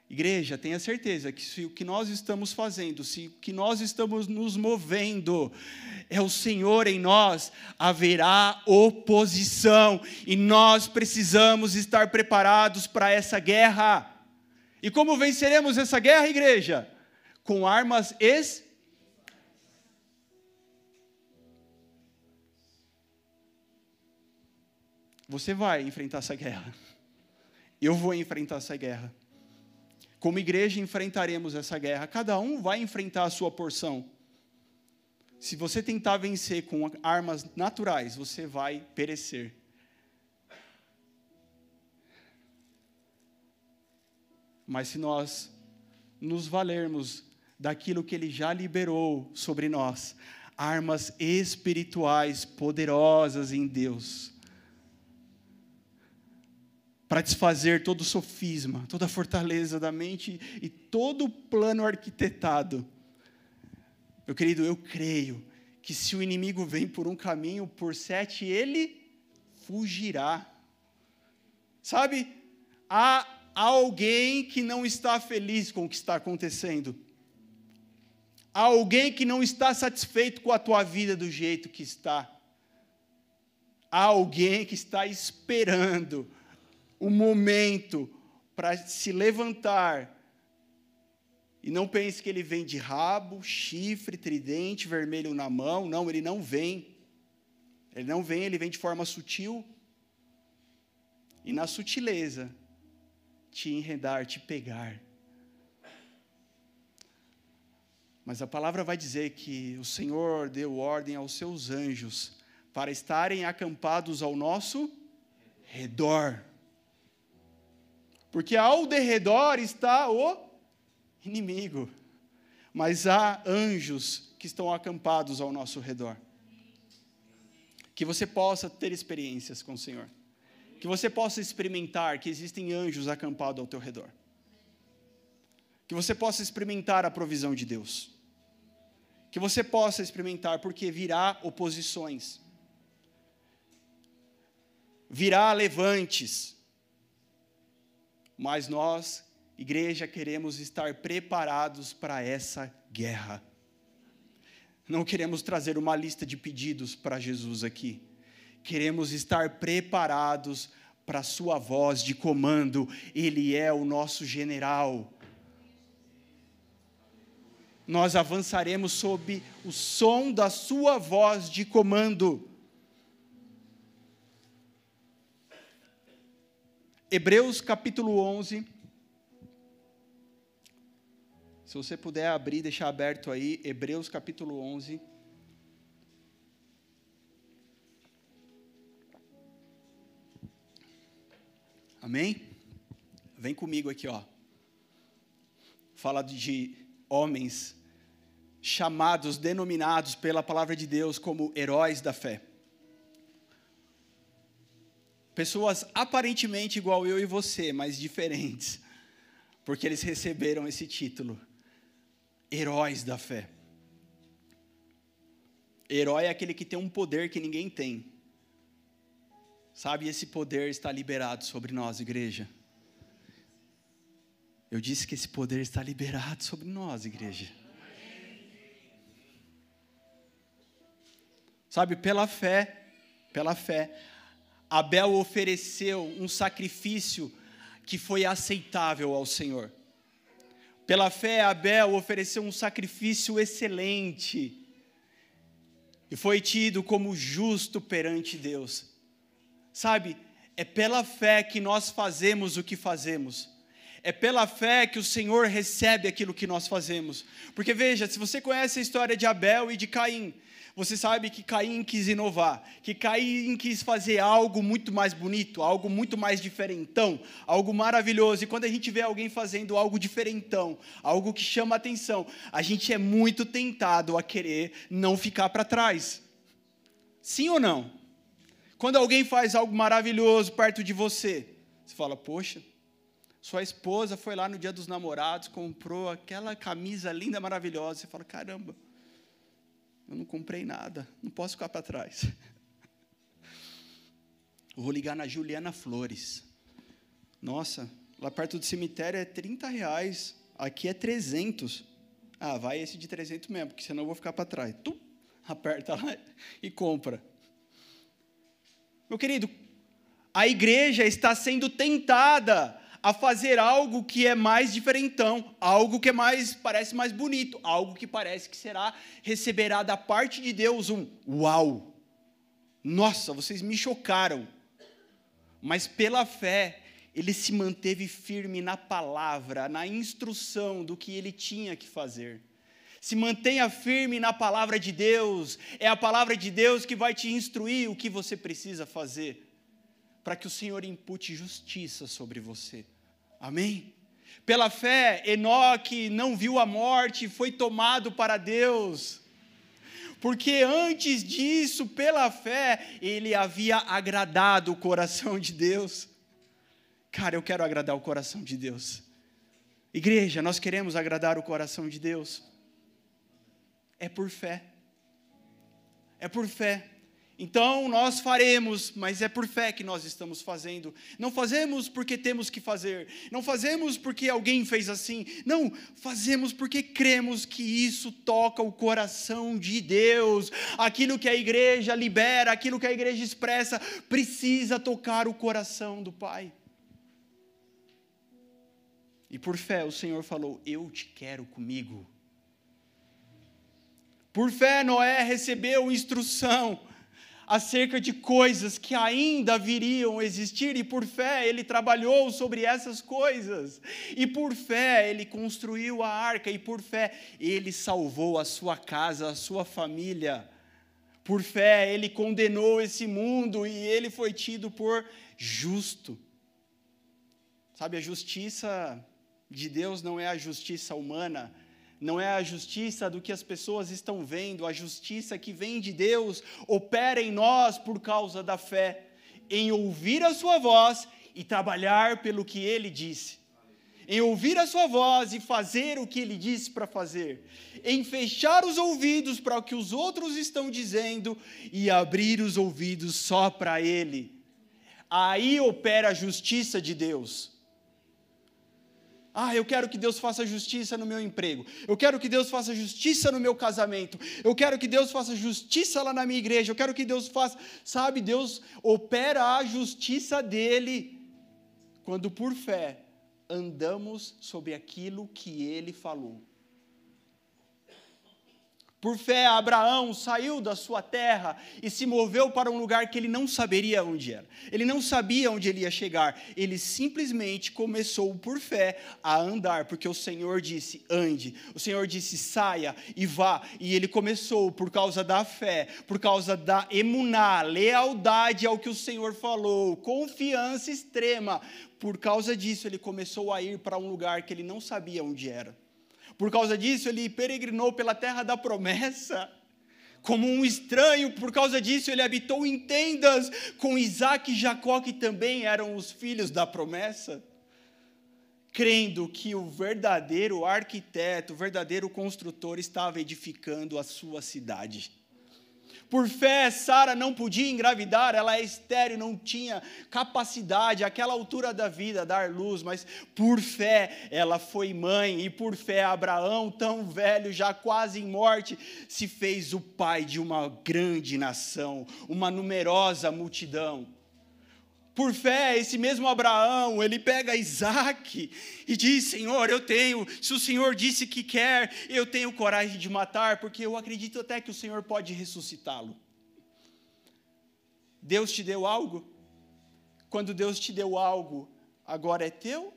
Igreja, tenha certeza que se o que nós estamos fazendo, se o que nós estamos nos movendo é o Senhor em nós, haverá oposição e nós precisamos estar preparados para essa guerra. E como venceremos essa guerra, igreja? Com armas es Você vai enfrentar essa guerra. Eu vou enfrentar essa guerra. Como igreja enfrentaremos essa guerra. Cada um vai enfrentar a sua porção. Se você tentar vencer com armas naturais, você vai perecer. Mas se nós nos valermos daquilo que Ele já liberou sobre nós armas espirituais poderosas em Deus para desfazer todo sofisma, toda fortaleza da mente e todo plano arquitetado. Meu querido, eu creio que se o inimigo vem por um caminho, por sete ele fugirá. Sabe, há alguém que não está feliz com o que está acontecendo. Há alguém que não está satisfeito com a tua vida do jeito que está. Há alguém que está esperando o momento para se levantar. E não pense que ele vem de rabo, chifre, tridente, vermelho na mão. Não, ele não vem. Ele não vem, ele vem de forma sutil. E na sutileza, te enredar, te pegar. Mas a palavra vai dizer que o Senhor deu ordem aos seus anjos para estarem acampados ao nosso redor. Porque ao derredor está o inimigo, mas há anjos que estão acampados ao nosso redor. Que você possa ter experiências com o Senhor. Que você possa experimentar que existem anjos acampados ao teu redor. Que você possa experimentar a provisão de Deus que você possa experimentar, porque virá oposições, virá levantes, mas nós, igreja, queremos estar preparados para essa guerra. Não queremos trazer uma lista de pedidos para Jesus aqui. Queremos estar preparados para a sua voz de comando. Ele é o nosso general nós avançaremos sob o som da sua voz de comando. Hebreus capítulo 11. Se você puder abrir, deixar aberto aí, Hebreus capítulo 11. Amém? Vem comigo aqui, ó. Fala de homens chamados, denominados pela palavra de Deus como heróis da fé. Pessoas aparentemente igual eu e você, mas diferentes, porque eles receberam esse título heróis da fé. Herói é aquele que tem um poder que ninguém tem. Sabe, esse poder está liberado sobre nós, igreja. Eu disse que esse poder está liberado sobre nós, igreja. Sabe, pela fé, pela fé, Abel ofereceu um sacrifício que foi aceitável ao Senhor. Pela fé, Abel ofereceu um sacrifício excelente e foi tido como justo perante Deus. Sabe, é pela fé que nós fazemos o que fazemos. É pela fé que o Senhor recebe aquilo que nós fazemos. Porque veja, se você conhece a história de Abel e de Caim, você sabe que Caim quis inovar, que Caim quis fazer algo muito mais bonito, algo muito mais diferentão, algo maravilhoso. E quando a gente vê alguém fazendo algo diferentão, algo que chama atenção, a gente é muito tentado a querer não ficar para trás. Sim ou não? Quando alguém faz algo maravilhoso perto de você, você fala: Poxa, sua esposa foi lá no dia dos namorados, comprou aquela camisa linda, maravilhosa. Você fala: Caramba, eu não comprei nada, não posso ficar para trás. Eu vou ligar na Juliana Flores. Nossa, lá perto do cemitério é 30 reais, aqui é 300. Ah, vai esse de 300 mesmo, porque senão eu vou ficar para trás. Tu aperta lá e compra. Meu querido, a igreja está sendo tentada a fazer algo que é mais diferentão, algo que é mais parece mais bonito, algo que parece que será receberá da parte de Deus um uau. Nossa, vocês me chocaram. Mas pela fé, ele se manteve firme na palavra, na instrução do que ele tinha que fazer. Se mantenha firme na palavra de Deus, é a palavra de Deus que vai te instruir o que você precisa fazer, para que o Senhor impute justiça sobre você. Amém? Pela fé, Enoque não viu a morte, foi tomado para Deus. Porque antes disso, pela fé, ele havia agradado o coração de Deus. Cara, eu quero agradar o coração de Deus. Igreja, nós queremos agradar o coração de Deus. É por fé. É por fé. Então nós faremos, mas é por fé que nós estamos fazendo. Não fazemos porque temos que fazer. Não fazemos porque alguém fez assim. Não, fazemos porque cremos que isso toca o coração de Deus. Aquilo que a igreja libera, aquilo que a igreja expressa, precisa tocar o coração do Pai. E por fé o Senhor falou: Eu te quero comigo. Por fé Noé recebeu instrução acerca de coisas que ainda viriam existir, e por fé ele trabalhou sobre essas coisas, e por fé ele construiu a arca, e por fé ele salvou a sua casa, a sua família. Por fé ele condenou esse mundo e ele foi tido por justo. Sabe, a justiça de Deus não é a justiça humana, não é a justiça do que as pessoas estão vendo, a justiça que vem de Deus opera em nós por causa da fé, em ouvir a Sua voz e trabalhar pelo que Ele disse, em ouvir a Sua voz e fazer o que Ele disse para fazer, em fechar os ouvidos para o que os outros estão dizendo e abrir os ouvidos só para Ele. Aí opera a justiça de Deus. Ah, eu quero que Deus faça justiça no meu emprego. Eu quero que Deus faça justiça no meu casamento. Eu quero que Deus faça justiça lá na minha igreja. Eu quero que Deus faça. Sabe, Deus opera a justiça dele quando por fé andamos sobre aquilo que ele falou. Por fé, Abraão saiu da sua terra e se moveu para um lugar que ele não saberia onde era. Ele não sabia onde ele ia chegar. Ele simplesmente começou, por fé, a andar, porque o Senhor disse: ande. O Senhor disse: saia e vá. E ele começou por causa da fé, por causa da emuná, lealdade ao que o Senhor falou, confiança extrema. Por causa disso, ele começou a ir para um lugar que ele não sabia onde era. Por causa disso, ele peregrinou pela terra da promessa. Como um estranho, por causa disso, ele habitou em tendas com Isaac e Jacó, que também eram os filhos da promessa, crendo que o verdadeiro arquiteto, o verdadeiro construtor estava edificando a sua cidade. Por fé, Sara não podia engravidar, ela é estéreo, não tinha capacidade, aquela altura da vida, dar luz, mas por fé ela foi mãe, e por fé Abraão, tão velho, já quase em morte, se fez o pai de uma grande nação, uma numerosa multidão. Por fé, esse mesmo Abraão, ele pega Isaac e diz: Senhor, eu tenho, se o Senhor disse que quer, eu tenho coragem de matar, porque eu acredito até que o Senhor pode ressuscitá-lo. Deus te deu algo? Quando Deus te deu algo, agora é teu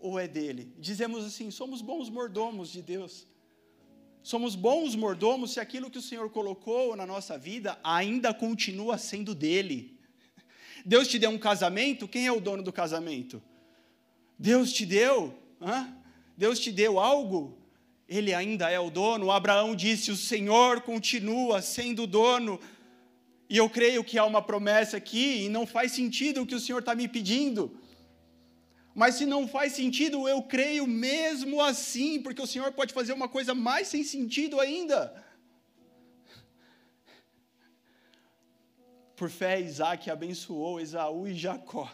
ou é dele? Dizemos assim: somos bons mordomos de Deus. Somos bons mordomos se aquilo que o Senhor colocou na nossa vida ainda continua sendo dele. Deus te deu um casamento, quem é o dono do casamento? Deus te deu? Hã? Deus te deu algo? Ele ainda é o dono. Abraão disse: O Senhor continua sendo dono. E eu creio que há uma promessa aqui, e não faz sentido o que o Senhor está me pedindo. Mas se não faz sentido, eu creio mesmo assim, porque o Senhor pode fazer uma coisa mais sem sentido ainda. Por fé, Isaac abençoou Esaú e Jacó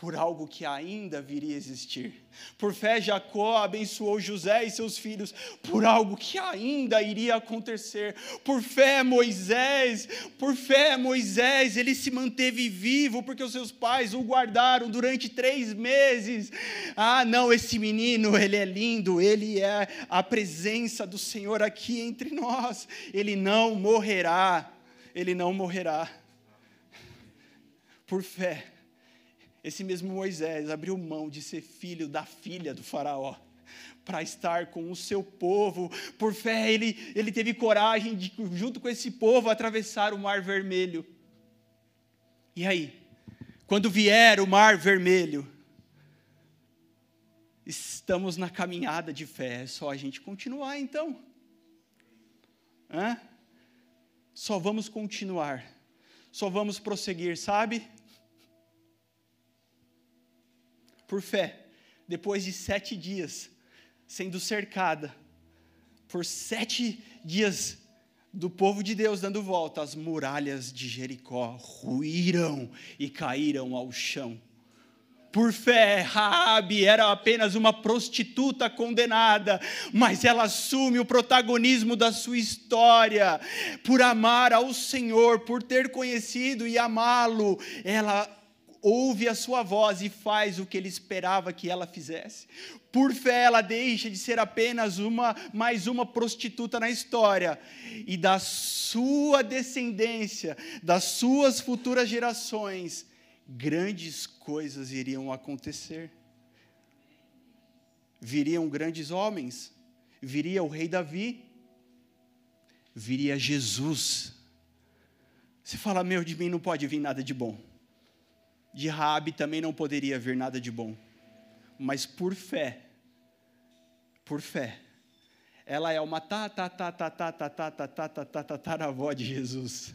por algo que ainda viria a existir. Por fé, Jacó abençoou José e seus filhos por algo que ainda iria acontecer. Por fé, Moisés, por fé, Moisés, ele se manteve vivo porque os seus pais o guardaram durante três meses. Ah, não, esse menino, ele é lindo, ele é a presença do Senhor aqui entre nós. Ele não morrerá, ele não morrerá por fé, esse mesmo Moisés abriu mão de ser filho da filha do Faraó para estar com o seu povo. Por fé, ele, ele teve coragem de, junto com esse povo, atravessar o Mar Vermelho. E aí, quando vier o Mar Vermelho, estamos na caminhada de fé, é só a gente continuar então. Hã? Só vamos continuar, só vamos prosseguir, sabe? Por fé, depois de sete dias sendo cercada, por sete dias do povo de Deus dando volta, as muralhas de Jericó ruíram e caíram ao chão. Por fé, Raabe era apenas uma prostituta condenada, mas ela assume o protagonismo da sua história. Por amar ao Senhor, por ter conhecido e amá-lo, ela ouve a sua voz e faz o que ele esperava que ela fizesse. Por fé, ela deixa de ser apenas uma mais uma prostituta na história e da sua descendência, das suas futuras gerações, grandes coisas iriam acontecer. Viriam grandes homens, viria o rei Davi, viria Jesus. Você fala, meu, de mim não pode vir nada de bom de Raabe também não poderia vir nada de bom. Mas por fé, por fé, ela é uma tataravó de Jesus.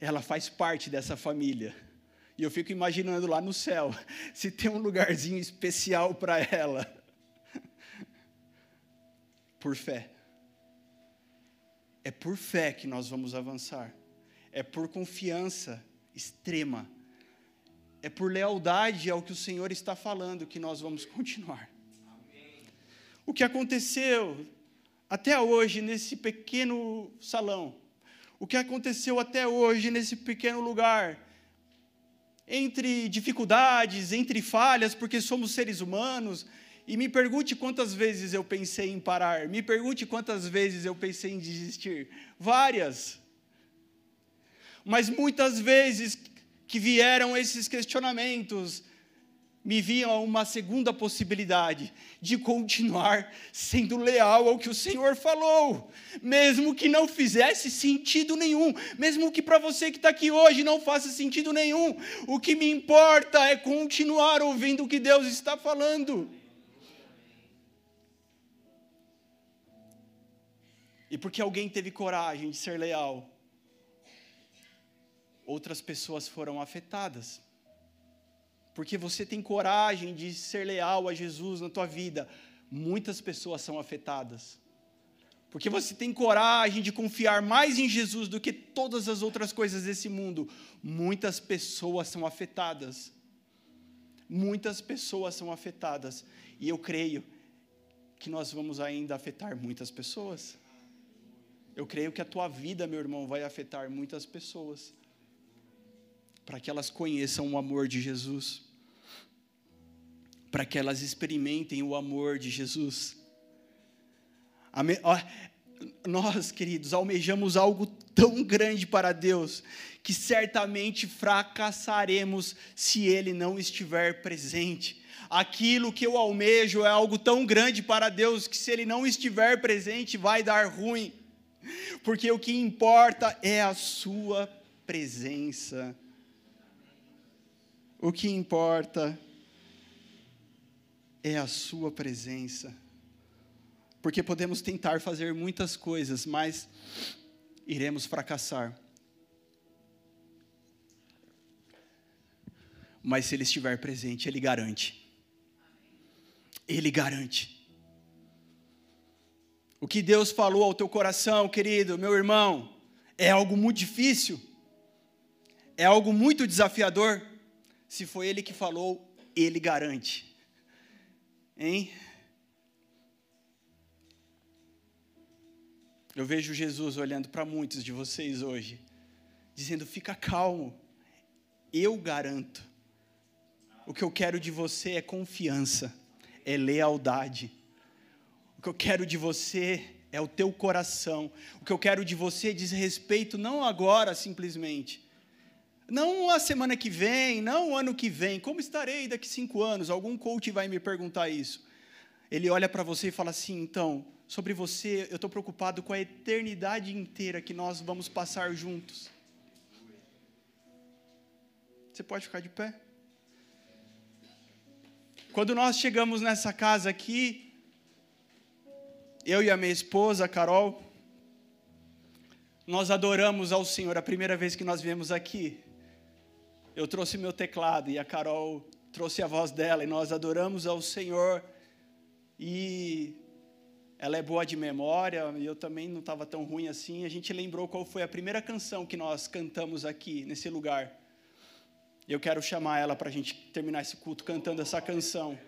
Ela faz parte dessa família. E eu fico imaginando lá no céu, se tem um lugarzinho especial para ela. Por fé. É por fé que nós vamos avançar. É por confiança extrema é por lealdade ao que o Senhor está falando que nós vamos continuar. O que aconteceu até hoje nesse pequeno salão, o que aconteceu até hoje nesse pequeno lugar, entre dificuldades, entre falhas, porque somos seres humanos E me pergunte quantas vezes eu pensei em parar, me pergunte quantas vezes eu pensei em desistir. Várias. Mas muitas vezes que vieram esses questionamentos, me viam uma segunda possibilidade de continuar sendo leal ao que o Senhor falou, mesmo que não fizesse sentido nenhum, mesmo que para você que está aqui hoje não faça sentido nenhum, o que me importa é continuar ouvindo o que Deus está falando. E porque alguém teve coragem de ser leal, outras pessoas foram afetadas porque você tem coragem de ser leal a Jesus na tua vida, muitas pessoas são afetadas. Porque você tem coragem de confiar mais em Jesus do que todas as outras coisas desse mundo, muitas pessoas são afetadas. Muitas pessoas são afetadas. E eu creio que nós vamos ainda afetar muitas pessoas. Eu creio que a tua vida, meu irmão, vai afetar muitas pessoas. Para que elas conheçam o amor de Jesus para que elas experimentem o amor de Jesus. Nós, queridos, almejamos algo tão grande para Deus que certamente fracassaremos se Ele não estiver presente. Aquilo que eu almejo é algo tão grande para Deus que se Ele não estiver presente vai dar ruim, porque o que importa é a Sua presença. O que importa é a Sua presença. Porque podemos tentar fazer muitas coisas, mas iremos fracassar. Mas se Ele estiver presente, Ele garante. Ele garante. O que Deus falou ao teu coração, querido, meu irmão, é algo muito difícil, é algo muito desafiador. Se foi Ele que falou, Ele garante. Hein? Eu vejo Jesus olhando para muitos de vocês hoje, dizendo: fica calmo, eu garanto. O que eu quero de você é confiança, é lealdade. O que eu quero de você é o teu coração. O que eu quero de você diz respeito não agora simplesmente, não a semana que vem, não o ano que vem. Como estarei daqui cinco anos? Algum coach vai me perguntar isso. Ele olha para você e fala assim: então, sobre você, eu estou preocupado com a eternidade inteira que nós vamos passar juntos. Você pode ficar de pé? Quando nós chegamos nessa casa aqui, eu e a minha esposa, Carol, nós adoramos ao Senhor a primeira vez que nós viemos aqui eu trouxe meu teclado e a Carol trouxe a voz dela e nós adoramos ao Senhor. E ela é boa de memória e eu também não estava tão ruim assim. A gente lembrou qual foi a primeira canção que nós cantamos aqui nesse lugar. Eu quero chamar ela para a gente terminar esse culto cantando essa canção.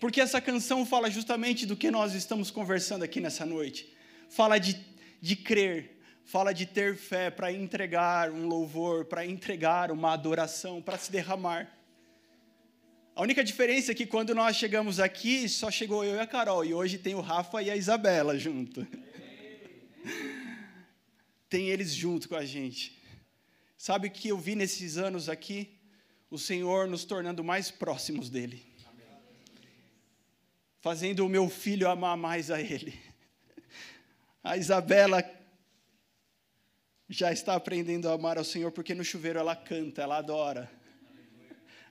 Porque essa canção fala justamente do que nós estamos conversando aqui nessa noite. Fala de, de crer, fala de ter fé para entregar um louvor, para entregar uma adoração, para se derramar. A única diferença é que quando nós chegamos aqui, só chegou eu e a Carol, e hoje tem o Rafa e a Isabela junto. tem eles junto com a gente. Sabe o que eu vi nesses anos aqui? O Senhor nos tornando mais próximos dele. Fazendo o meu filho amar mais a ele. A Isabela já está aprendendo a amar ao Senhor, porque no chuveiro ela canta, ela adora.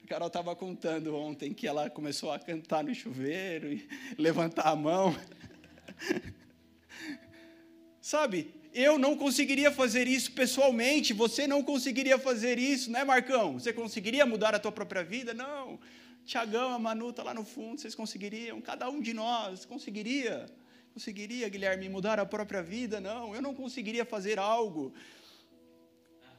A Carol estava contando ontem que ela começou a cantar no chuveiro e levantar a mão. Sabe, eu não conseguiria fazer isso pessoalmente, você não conseguiria fazer isso, né, Marcão? Você conseguiria mudar a tua própria vida? Não. Tiagão, a Manu está lá no fundo, vocês conseguiriam? Cada um de nós conseguiria conseguiria, Guilherme, mudar a própria vida? Não, eu não conseguiria fazer algo.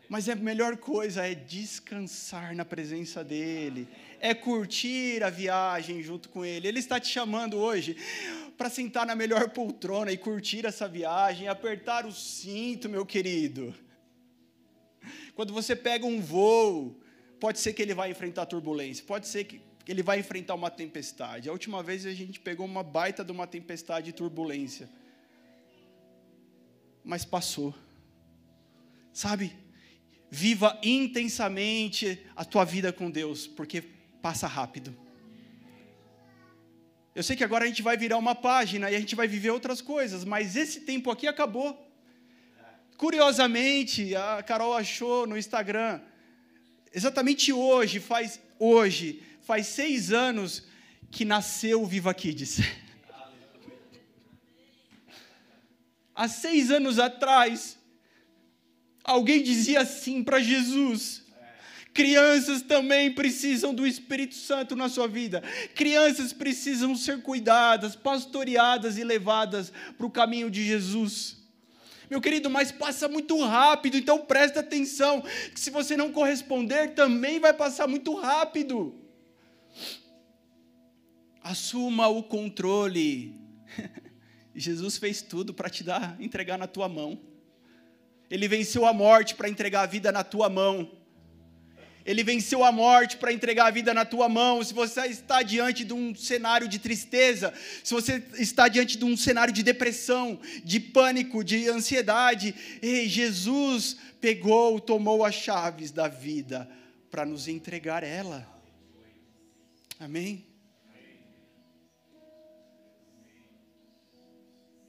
Mas a melhor coisa é descansar na presença dEle, é curtir a viagem junto com Ele. Ele está te chamando hoje para sentar na melhor poltrona e curtir essa viagem, apertar o cinto, meu querido. Quando você pega um voo, pode ser que ele vai enfrentar turbulência, pode ser que ele vai enfrentar uma tempestade. A última vez a gente pegou uma baita de uma tempestade e turbulência. Mas passou. Sabe? Viva intensamente a tua vida com Deus, porque passa rápido. Eu sei que agora a gente vai virar uma página e a gente vai viver outras coisas, mas esse tempo aqui acabou. Curiosamente, a Carol achou no Instagram, exatamente hoje, faz hoje, faz seis anos que nasceu o Viva Kids. Há seis anos atrás, alguém dizia assim para Jesus: Crianças também precisam do Espírito Santo na sua vida. Crianças precisam ser cuidadas, pastoreadas e levadas para o caminho de Jesus. Meu querido, mas passa muito rápido, então presta atenção, que se você não corresponder, também vai passar muito rápido. Assuma o controle. Jesus fez tudo para te dar, entregar na tua mão. Ele venceu a morte para entregar a vida na tua mão. Ele venceu a morte para entregar a vida na tua mão. Se você está diante de um cenário de tristeza, se você está diante de um cenário de depressão, de pânico, de ansiedade, ei, Jesus pegou, tomou as chaves da vida para nos entregar ela. Amém?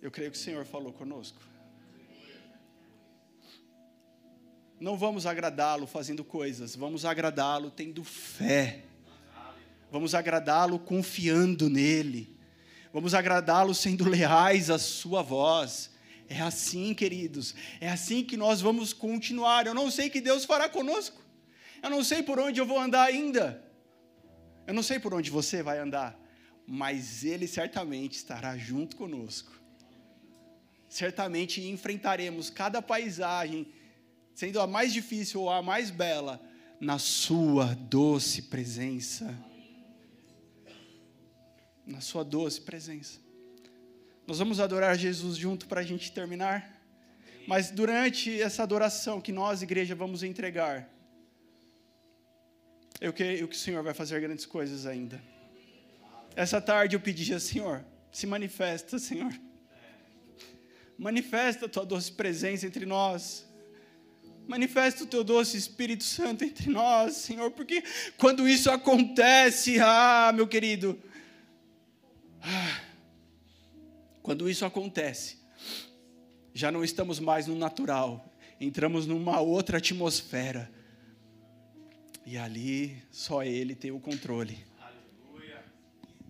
Eu creio que o Senhor falou conosco. Não vamos agradá-lo fazendo coisas, vamos agradá-lo tendo fé. Vamos agradá-lo confiando nele. Vamos agradá-lo sendo leais à sua voz. É assim, queridos. É assim que nós vamos continuar. Eu não sei que Deus fará conosco. Eu não sei por onde eu vou andar ainda. Eu não sei por onde você vai andar, mas ele certamente estará junto conosco. Certamente enfrentaremos cada paisagem sendo a mais difícil ou a mais bela, na Sua doce presença. Na Sua doce presença. Nós vamos adorar Jesus junto para a gente terminar. Mas durante essa adoração que nós, igreja, vamos entregar, eu creio que o Senhor vai fazer grandes coisas ainda. Essa tarde eu pedia, Senhor, se manifesta, Senhor. Manifesta a tua doce presença entre nós. Manifesta o teu doce Espírito Santo entre nós, Senhor, porque quando isso acontece, ah, meu querido, ah, quando isso acontece, já não estamos mais no natural, entramos numa outra atmosfera. E ali só Ele tem o controle.